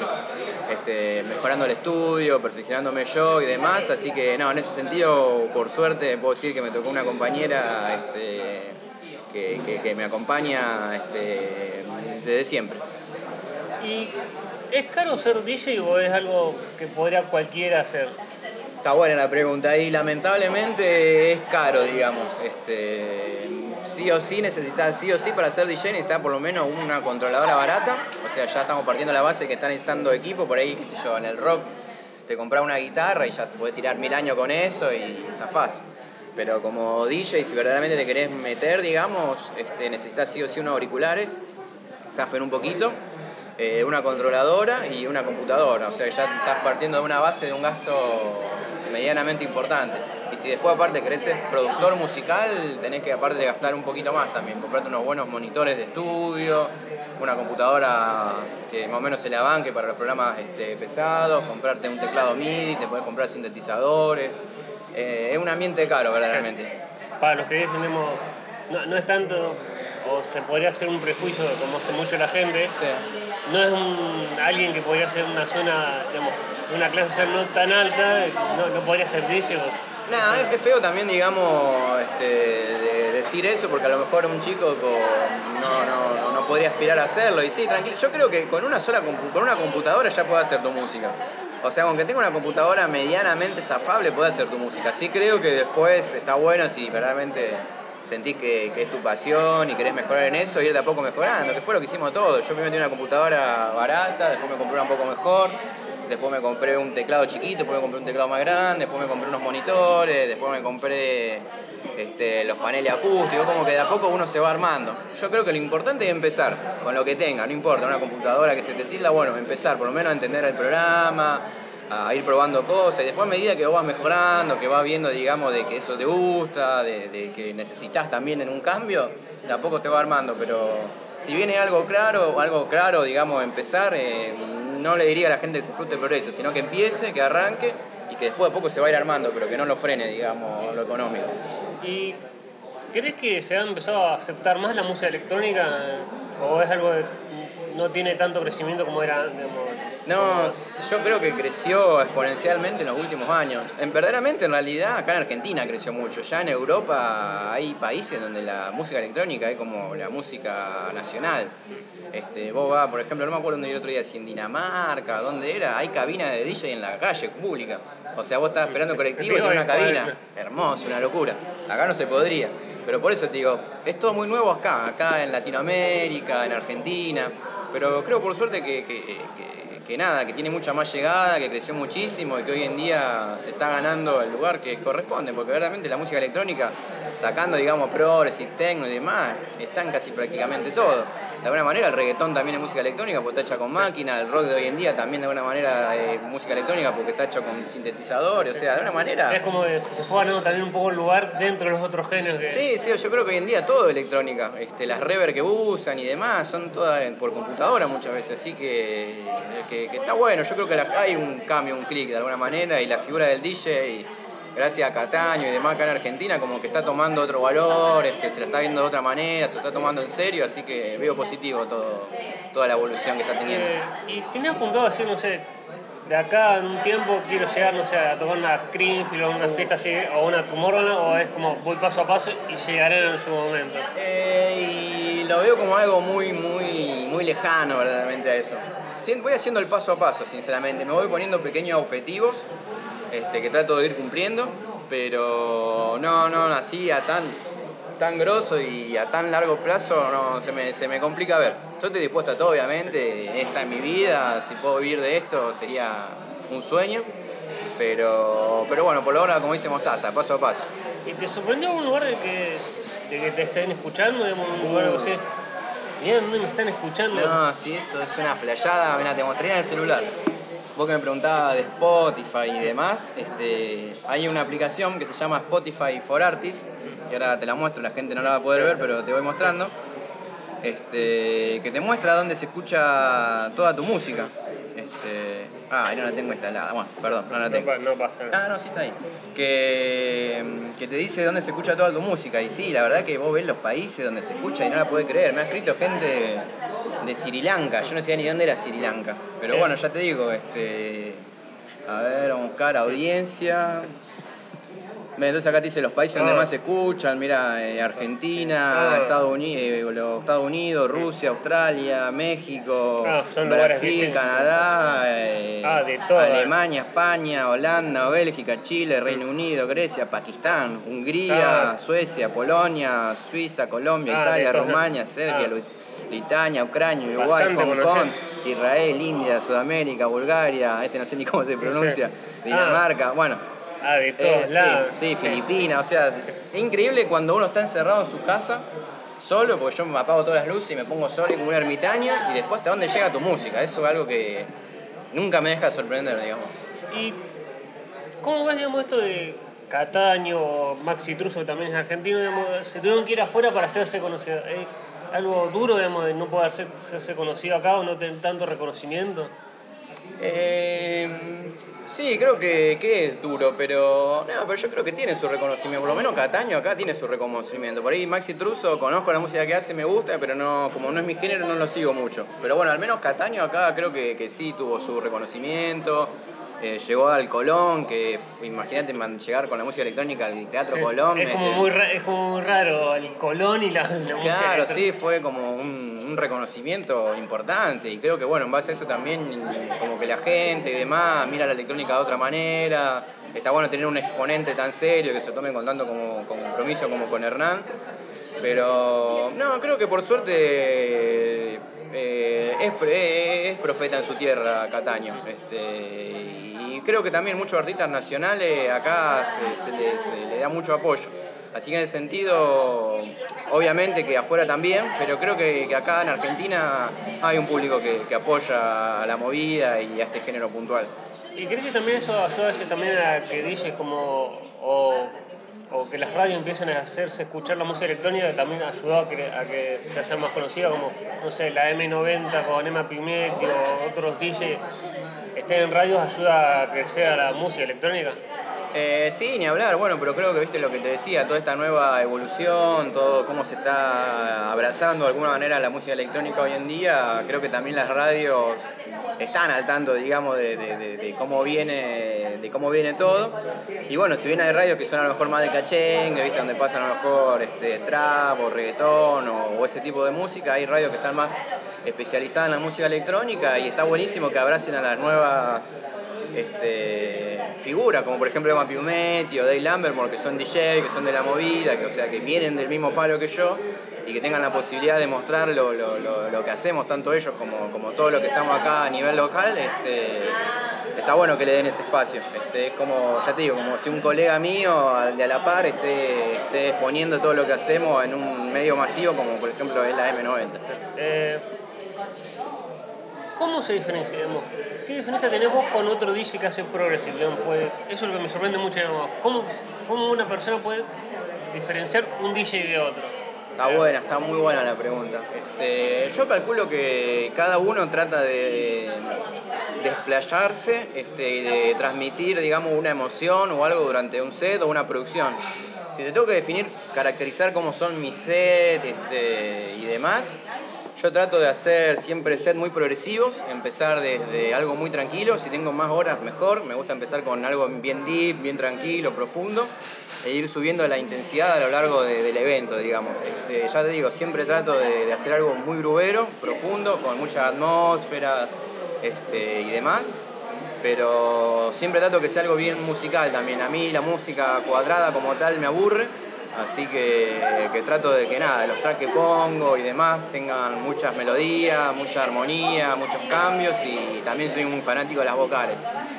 este, mejorando el estudio, perfeccionándome yo y demás. Así que no, en ese sentido, por suerte, puedo decir que me tocó una compañera este, que, que- que me acompaña este, desde siempre. ¿Y es caro ser DJ o es algo que podría cualquiera hacer? Está buena la pregunta y lamentablemente es caro, digamos. Este, sí o sí necesitas, sí o sí para ser DJ necesitas por lo menos una controladora barata. O sea, ya estamos partiendo la base que están necesitando equipo, por ahí, qué sé yo, en el rock te compras una guitarra y ya podés tirar mil años con eso y zafás. Pero como DJ, si verdaderamente te querés meter, digamos, este, necesitas sí o sí unos auriculares, zafen un poquito, eh, una controladora y una computadora. O sea, ya estás partiendo de una base de un gasto medianamente importante. Y si después aparte querés ser productor musical, tenés que aparte gastar un poquito más también, comprarte unos buenos monitores de estudio, una computadora que más o menos se la banque para los programas este, pesados, comprarte un teclado MIDI, te puedes comprar sintetizadores. Eh, es un ambiente caro verdaderamente. Para los que dicen, digamos, no, no es tanto, o se podría hacer un prejuicio, como hace mucho la gente, Sí. no es un, alguien que podría ser una zona, digamos, una clase social no tan alta, no, no podría ser DJ. Nada, es es feo también, digamos, este, de decir eso, porque a lo mejor un chico con- no, no, no podría aspirar a hacerlo. Y sí, tranquilo, yo creo que con una sola con una computadora ya puede hacer tu música. O sea, aunque tenga una computadora medianamente zafable, puede hacer tu música. Sí creo que después está bueno si verdaderamente sentís que, que es tu pasión y querés mejorar en eso, ir de a poco mejorando, que fue lo que hicimos todos. Yo primero tenía una computadora barata, después me compré una un poco mejor, después me compré un teclado chiquito, después me compré un teclado más grande, después me compré unos monitores, después me compré este, los paneles acústicos, como que de a poco uno se va armando. Yo creo que lo importante es empezar con lo que tenga, no importa, una computadora que se te tilda, bueno, empezar por lo menos a entender el programa, a ir probando cosas y después a medida que vos vas mejorando, que vas viendo, digamos, de que eso te gusta, de, que necesitas también en un cambio, de a poco te va armando, pero si viene algo claro, algo claro, digamos, empezar, eh, no le diría a la gente que se frute por eso, sino que empiece, que arranque y que después de poco se va a ir armando, pero que no lo frene, digamos, lo económico. ¿Y crees que se ha empezado a aceptar más la música electrónica o es algo que no tiene tanto crecimiento como era digamos, No, yo creo que creció exponencialmente en los últimos años. En, verdaderamente, en realidad, acá en Argentina creció mucho. Ya en Europa hay países donde la música electrónica es como la música nacional. Este, vos vas, por ejemplo, no me acuerdo dónde ir otro día, si en Dinamarca, dónde era, hay cabina de DJ en la calle pública. O sea, vos estás esperando colectivo y tenés una cabina. Hermoso, una locura. Acá no se podría. Pero por eso te digo, es todo muy nuevo acá, acá en Latinoamérica, en Argentina. Pero creo por suerte que, que- nada, que tiene mucha más llegada, que creció muchísimo y que hoy en día se está ganando el lugar que corresponde, porque verdaderamente la música electrónica, sacando digamos progressive, techno y demás, están casi prácticamente todo. De alguna manera el reggaetón también es música electrónica porque está hecha con máquina, el rock de hoy en día también de alguna manera es música electrónica porque está hecho con sintetizadores, o sea, de alguna manera... Es como que se ganando también un poco el lugar dentro de los otros géneros que... Sí, sí, yo creo que hoy en día todo es electrónica. Este, las rever que usan y demás son todas por computadora muchas veces, así que, que, que está bueno. Yo creo que la- hay un cambio, un clic de alguna manera y la figura del DJ, gracias a Cataño y demás acá en Argentina, como que está tomando otro valor, este, se la está viendo de otra manera, se lo está tomando en serio, así que veo positivo todo, toda la evolución que está teniendo. Eh, y tenía apuntado a decir, no sé, de acá en un tiempo quiero llegar, no sé, a tocar una Greenfield o una fiesta así, o una Tomorrowland, o es como voy paso a paso y llegaré en su momento. Eh, y lo veo como algo muy, muy, muy lejano verdaderamente a eso. Voy haciendo el paso a paso, sinceramente. Me voy poniendo pequeños objetivos este, que trato de ir cumpliendo, pero no, no, así a tan, tan grosso y a tan largo plazo no, se me, se me complica ver. Yo estoy dispuesto a todo, obviamente. Esta es mi vida, si puedo vivir de esto sería un sueño. Pero, pero bueno, por ahora, como dice Mostaza, paso a paso. ¿Y te sorprendió un lugar de que, de que te estén escuchando? un lugar así. Mira dónde me están escuchando. No, sí, eso es una flayada. Mira, te mostré en el celular. Vos que me preguntabas de Spotify y demás, este, hay una aplicación que se llama Spotify for Artists, y ahora te la muestro, la gente no la va a poder ver, pero te voy mostrando, este, que te muestra dónde se escucha toda tu música. Este, ah, no la tengo instalada. Bueno, perdón, no la tengo. No, pasa nada. Ah, no, sí está ahí. Que, que te dice dónde se escucha toda tu música. Y sí, la verdad que vos ves los países donde se escucha y no la puedes creer. Me ha escrito gente de, Sri Lanka. Yo no sabía ni dónde era Sri Lanka. Pero bueno, ya te digo, este. A ver, vamos a buscar audiencia. Entonces acá te dice los países donde ah. más se escuchan, mira, eh, Argentina, ah. Estados, Unidos, eh, los Estados Unidos, Rusia, Australia, México, ah, Brasil, Canadá, eh, Alemania, España, Holanda, Bélgica, Chile, Reino Unido, Grecia, Pakistán, Hungría, Suecia, Polonia, Suiza, Colombia, Italia, Rumania, Serbia, Lituania, Ucrania, Uruguay, Hong Kong, Israel, India, Sudamérica, Bulgaria, este no sé ni cómo se pronuncia, Dinamarca, bueno Ah, de todos eh, lados. Sí, Filipinas, o sea, es increíble cuando uno está encerrado en su casa, solo, porque yo me apago todas las luces y me pongo solo como una ermitaña, y después hasta dónde llega tu música. Eso es algo que nunca me deja sorprender, digamos. ¿Y cómo ves, digamos, esto de Cataño, Maxi Truso, que también es argentino, digamos, se tuvieron que ir afuera para hacerse conocido? ¿Es algo duro, digamos, de no poder hacerse conocido acá o no tener tanto reconocimiento? Eh Sí, creo que, es duro, pero no, pero yo creo que tiene su reconocimiento. Por lo menos Cataño acá tiene su reconocimiento. Por ahí Maxi Truso, conozco la música que hace, me gusta, pero no, como no es mi género, no lo sigo mucho. Pero bueno, al menos Cataño acá creo que, que sí tuvo su reconocimiento. Eh, llegó al Colón, que imagínate llegar con la música electrónica al Teatro Colón. Es como, este muy es como muy raro el Colón y la, música Claro, sí, fue como un, reconocimiento importante y creo que bueno, en base a eso también como que la gente y demás mira la electrónica de otra manera. Está bueno tener un exponente tan serio que se tome con tanto como, compromiso como con Hernán. Pero no, creo que por suerte eh, es, profeta en su tierra, Cataño. Este, creo que también muchos artistas nacionales acá se, le da mucho apoyo. Así que en ese sentido, obviamente que afuera también, pero creo que, acá en Argentina hay un público que, apoya a la movida y a este género puntual. ¿Y crees que también eso ayuda también a que dices como, o, que las radios empiecen a hacerse escuchar la música electrónica, también ayudó a que, a que se haga más conocida, como, no sé, la M90 con Emma Pimetti o otros DJs estén en radios ayuda a que sea la música electrónica? Eh, sí, ni hablar, bueno, pero creo que viste lo que te decía, toda esta nueva evolución, todo cómo se está abrazando de alguna manera la música electrónica hoy en día, creo que también las radios están al tanto, digamos, de, cómo viene de cómo viene todo. Y bueno, si bien hay radios que son a lo mejor más de cachengue, ¿viste? donde pasan a lo mejor este, trap o reggaetón o, ese tipo de música, hay radios que están más especializadas en la música electrónica y está buenísimo que abracen a las nuevas este, figuras, como por ejemplo Emma Piumetti o Dave Lambermore, que son DJ, que son de la movida, que, o sea, que vienen del mismo palo que yo y que tengan la posibilidad de mostrar lo, que hacemos, tanto ellos como, como todo lo que estamos acá a nivel local, este, está bueno que le den ese espacio. Este, es como, ya te digo, como si un colega mío de a la par esté, esté exponiendo todo lo que hacemos en un medio masivo, como por ejemplo es la M90. Eh, ¿Cómo se diferencia? ¿Qué diferencia tenés vos con otro DJ que hace progressive? eso es lo que me sorprende mucho. ¿Cómo, ¿Cómo una persona puede diferenciar un DJ de otro? Está buena, está muy buena la pregunta. Este, yo calculo que cada uno trata de desplayarse este, y de transmitir, digamos, una emoción o algo durante un set o una producción. Si te tengo que definir, caracterizar cómo son mis sets este, y demás, Yo trato de hacer siempre sets muy progresivos, empezar desde algo muy tranquilo, si tengo más horas mejor, me gusta empezar con algo bien deep, bien tranquilo, profundo, e ir subiendo la intensidad a lo largo del evento, digamos. Este, ya te digo, siempre trato de, hacer algo muy grubero, profundo, con muchas atmósferas este, y demás, pero siempre trato que sea algo bien musical también. A mí la música cuadrada como tal me aburre, Así que, trato de que nada, los tracks que pongo y demás tengan muchas melodías, mucha armonía, muchos cambios y también soy un fanático de las vocales.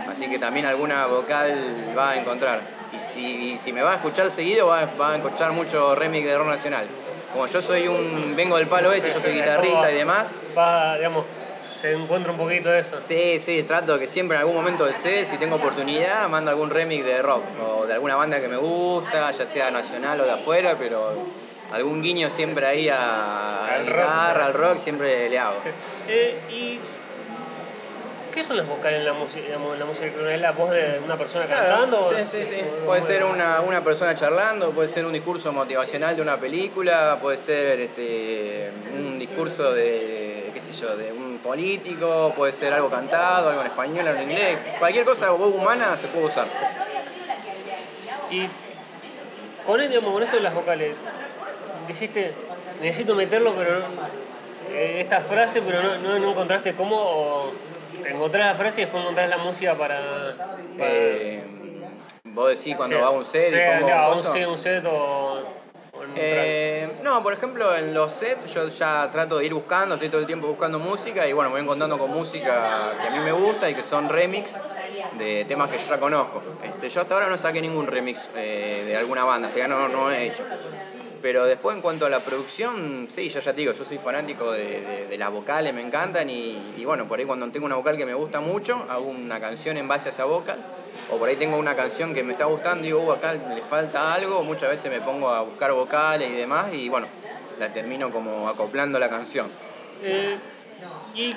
Así que también alguna vocal va a encontrar. Y si, si me va a escuchar seguido, va, va, a escuchar mucho remix de rock nacional. Como yo soy un. vengo del palo ese, yo soy guitarrista y demás. Va, digamos, se encuentra un poquito de eso. Sí, sí, trato que siempre en algún momento del set, si tengo oportunidad, mando algún remix de rock o de alguna banda que me gusta, ya sea nacional o de afuera, pero algún guiño siempre ahí a, al rock, al rock siempre le hago. Eh, ¿Y qué son las vocales en la en la música ¿Es la voz de una persona cantando? Sí, sí, sí. Puede ser una, una, persona charlando, puede ser un discurso motivacional de una película, puede ser este, un discurso de, qué sé yo, de un político, puede ser algo cantado, algo en español, algo en inglés, cualquier cosa voz humana se puede usar. Y con, digamos, con esto de las vocales, dijiste, necesito meterlo, pero eh, esta frase, pero no, no, encontraste cómo, o encontrás la frase y después encontrás la música para... Eh, vos decís cuando va a un set y un, un set o eh, no, por ejemplo, en los sets yo ya trato de ir buscando, estoy todo el tiempo buscando música y bueno, me voy encontrando con música que a mí me gusta y que son remix de temas que yo ya conozco. Este, yo hasta ahora no saqué ningún remix eh, de alguna banda, hasta no, no he hecho. Pero después en cuanto a la producción, sí, yo ya te digo, yo soy fanático de, las vocales, me encantan y, bueno, por ahí cuando tengo una vocal que me gusta mucho, hago una canción en base a esa vocal, o por ahí tengo una canción que me está gustando y digo, uh, acá le falta algo, muchas veces me pongo a buscar vocales y demás y bueno, la termino como acoplando la canción. Eh, y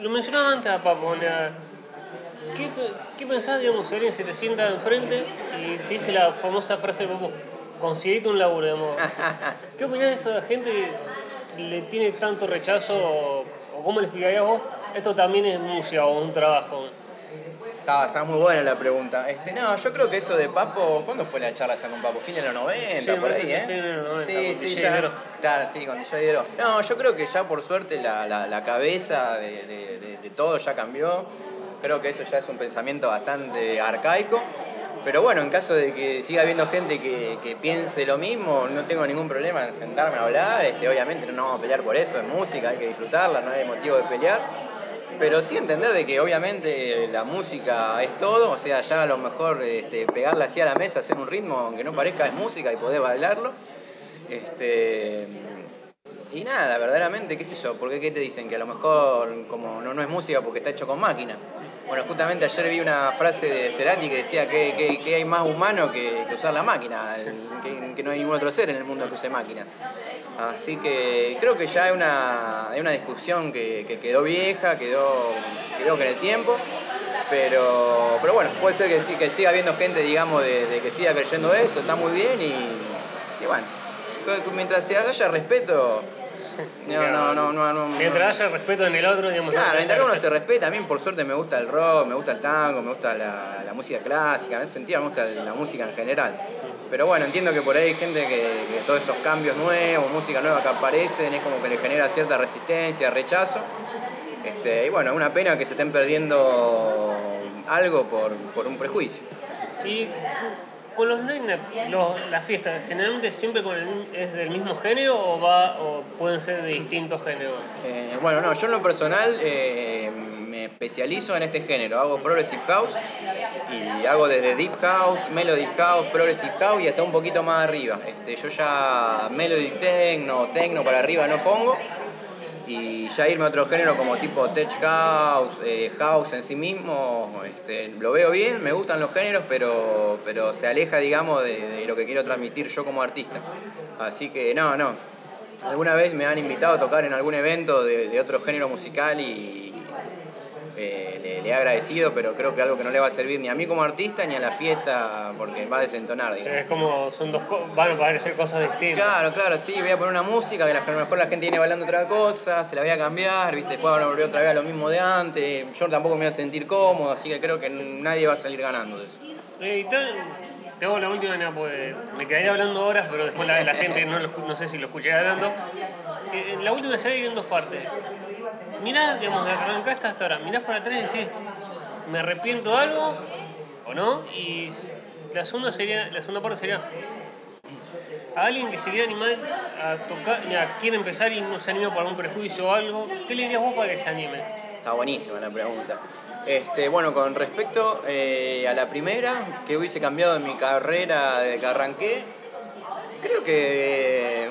lo mencionaba antes a Papo, ¿qué, ¿qué pensás, digamos, si alguien se te sienta enfrente y te dice la famosa frase de? Conseguiste un laburo, digamos. ¿Qué opinás de eso de gente que le tiene tanto rechazo o, cómo le explicarías vos? Esto también es música o un trabajo. Está, está muy buena la pregunta. Este, no, yo creo que eso de Papo, ¿cuándo fue la charla esa con Papo? Fin de los 90, por ahí, ¿eh? Fin de los 90, sí, sí, ya. Claro, sí, con DJ No, yo creo que ya por suerte la, la, cabeza de, de, de todo ya cambió. Creo que eso ya es un pensamiento bastante arcaico. Pero bueno, en caso de que siga habiendo gente que, piense lo mismo, no tengo ningún problema en sentarme a hablar. Este, obviamente no vamos a pelear por eso, es música, hay que disfrutarla, no hay motivo de pelear. Pero sí entender de que obviamente la música es todo, o sea, ya a lo mejor este, pegarla así a la mesa, hacer un ritmo, aunque no parezca es música y poder bailarlo. Este, y nada, verdaderamente, qué sé yo, porque qué te dicen que a lo mejor como no, no es música porque está hecho con máquina. Bueno, justamente ayer vi una frase de Cerati que decía que, hay más humano que, usar la máquina, que, no hay ningún otro ser en el mundo que use máquina. Así que creo que ya hay una, una discusión que, quedó vieja, quedó, quedó con el tiempo, pero, pero bueno, puede ser que, sí, que siga habiendo gente, digamos, de, que siga creyendo eso, está muy bien y, y bueno, mientras se haya respeto, no, no, no, no, Mientras haya respeto en el otro, digamos. Claro, mientras uno se respeta, a mí por suerte me gusta el rock, me gusta el tango, me gusta la, la música clásica, en ese sentido me gusta la música en general. Pero bueno, entiendo que por ahí hay gente que, todos esos cambios nuevos, música nueva que aparecen, es como que le genera cierta resistencia, rechazo. Este, y bueno, es una pena que se estén perdiendo algo por, por un prejuicio. Y con los las fiestas, generalmente siempre con es del mismo género o va o pueden ser de distintos géneros. Eh, bueno, no, yo en lo personal eh, me especializo en este género, hago progressive house y hago desde deep house, melody house, progressive house y hasta un poquito más arriba. Este, yo ya melody techno, techno para arriba no pongo y ya irme a otro género como tipo tech house, eh, house en sí mismo, este, lo veo bien, me gustan los géneros, pero, pero se aleja, digamos, de, lo que quiero transmitir yo como artista. Así que no, no. Alguna vez me han invitado a tocar en algún evento de, otro género musical y, eh, le, le he agradecido, pero creo que algo que no le va a servir ni a mí como artista ni a la fiesta porque va a desentonar. O sea, digamos. es como, son dos van a parecer cosas distintas. Claro, claro, sí, voy a poner una música que a lo mejor la gente viene bailando otra cosa, se la voy a cambiar, ¿viste? después van a volver otra vez a lo mismo de antes, yo tampoco me voy a sentir cómodo, así que creo que nadie va a salir ganando de eso. Y tal, te hago la última, no, porque me quedaría hablando horas, pero después la, la gente no, lo no sé si lo escuchará tanto. Eh, la última se ir en dos partes. Mirás, digamos, de que arrancaste hasta ahora, mirás para atrás y decís, ¿me arrepiento de algo o no? Y la segunda, sería, la segunda parte sería, a alguien que se quiera animar a tocar, mira, quiere empezar y no se anima por algún prejuicio o algo, ¿qué le dirías vos para que se anime? Está buenísima la pregunta. Este, bueno, con respecto eh, a la primera, que hubiese cambiado en mi carrera desde que arranqué, creo que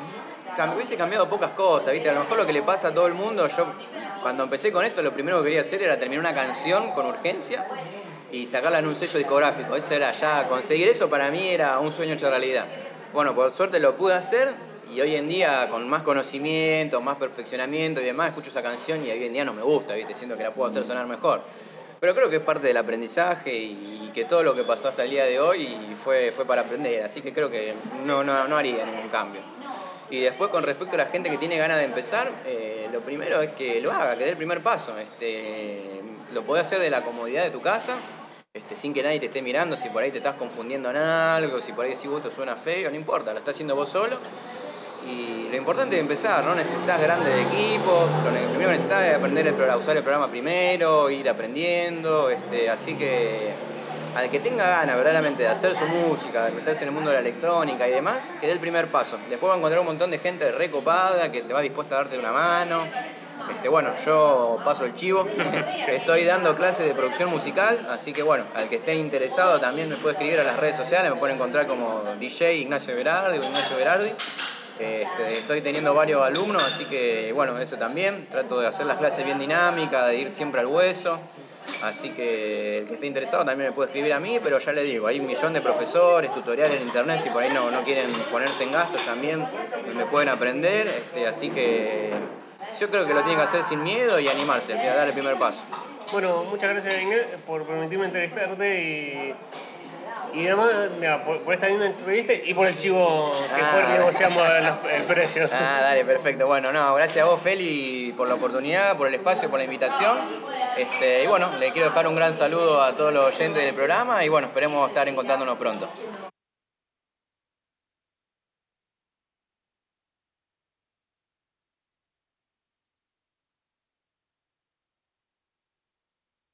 hubiese cambiado pocas cosas, ¿viste? A lo mejor lo que le pasa a todo el mundo, yo cuando empecé con esto, lo primero que quería hacer era terminar una canción con urgencia y sacarla en un sello discográfico. Eso era ya, conseguir eso para mí era un sueño hecho realidad. Bueno, por suerte lo pude hacer y hoy en día con más conocimiento, más perfeccionamiento y demás, escucho esa canción y hoy en día no me gusta, ¿viste? Siento que la puedo hacer sonar mejor. Pero creo que es parte del aprendizaje y que todo lo que pasó hasta el día de hoy fue, para aprender, así que creo que no haría ningún cambio. Y después con respecto a la gente que tiene ganas de empezar, eh, lo primero es que lo haga, que dé el primer paso. Este, lo podés hacer de la comodidad de tu casa, este, sin que nadie te esté mirando, si por ahí te estás confundiendo en algo, si por ahí si vos te suena feo, no importa, lo estás haciendo vos solo. Y lo importante es empezar, no necesitas grandes equipos, lo que primero necesitas es aprender el usar el programa primero, ir aprendiendo, este, así que al que tenga ganas verdaderamente de hacer su música, de meterse en el mundo de la electrónica y demás, que dé el primer paso. Después va a encontrar un montón de gente recopada que te va dispuesta a darte una mano. Este, bueno, yo paso el chivo, estoy dando clases de producción musical, así que bueno, al que esté interesado también me puede escribir a las redes sociales, me puede encontrar como DJ Ignacio Berardi o Ignacio Berardi. Este, estoy teniendo varios alumnos, así que bueno, eso también. Trato de hacer las clases bien dinámicas, de ir siempre al hueso. Así que el que esté interesado también me puede escribir a mí, pero ya le digo, hay un millón de profesores, tutoriales en internet, si por ahí no, no quieren ponerse en gastos también, me pueden aprender. Este, así que yo creo que lo tienen que hacer sin miedo y animarse, que dar el primer paso. Bueno, muchas gracias por permitirme entrevistarte y, y además mira, por, por esta linda entrevista y por el chivo que Ah. fue negociamos los- el precio. Ah, dale, perfecto. Bueno, no, gracias a vos, Feli, por la oportunidad, por el espacio, por la invitación. Este, y bueno, le quiero dejar un gran saludo a todos los oyentes del programa y bueno, esperemos estar encontrándonos pronto.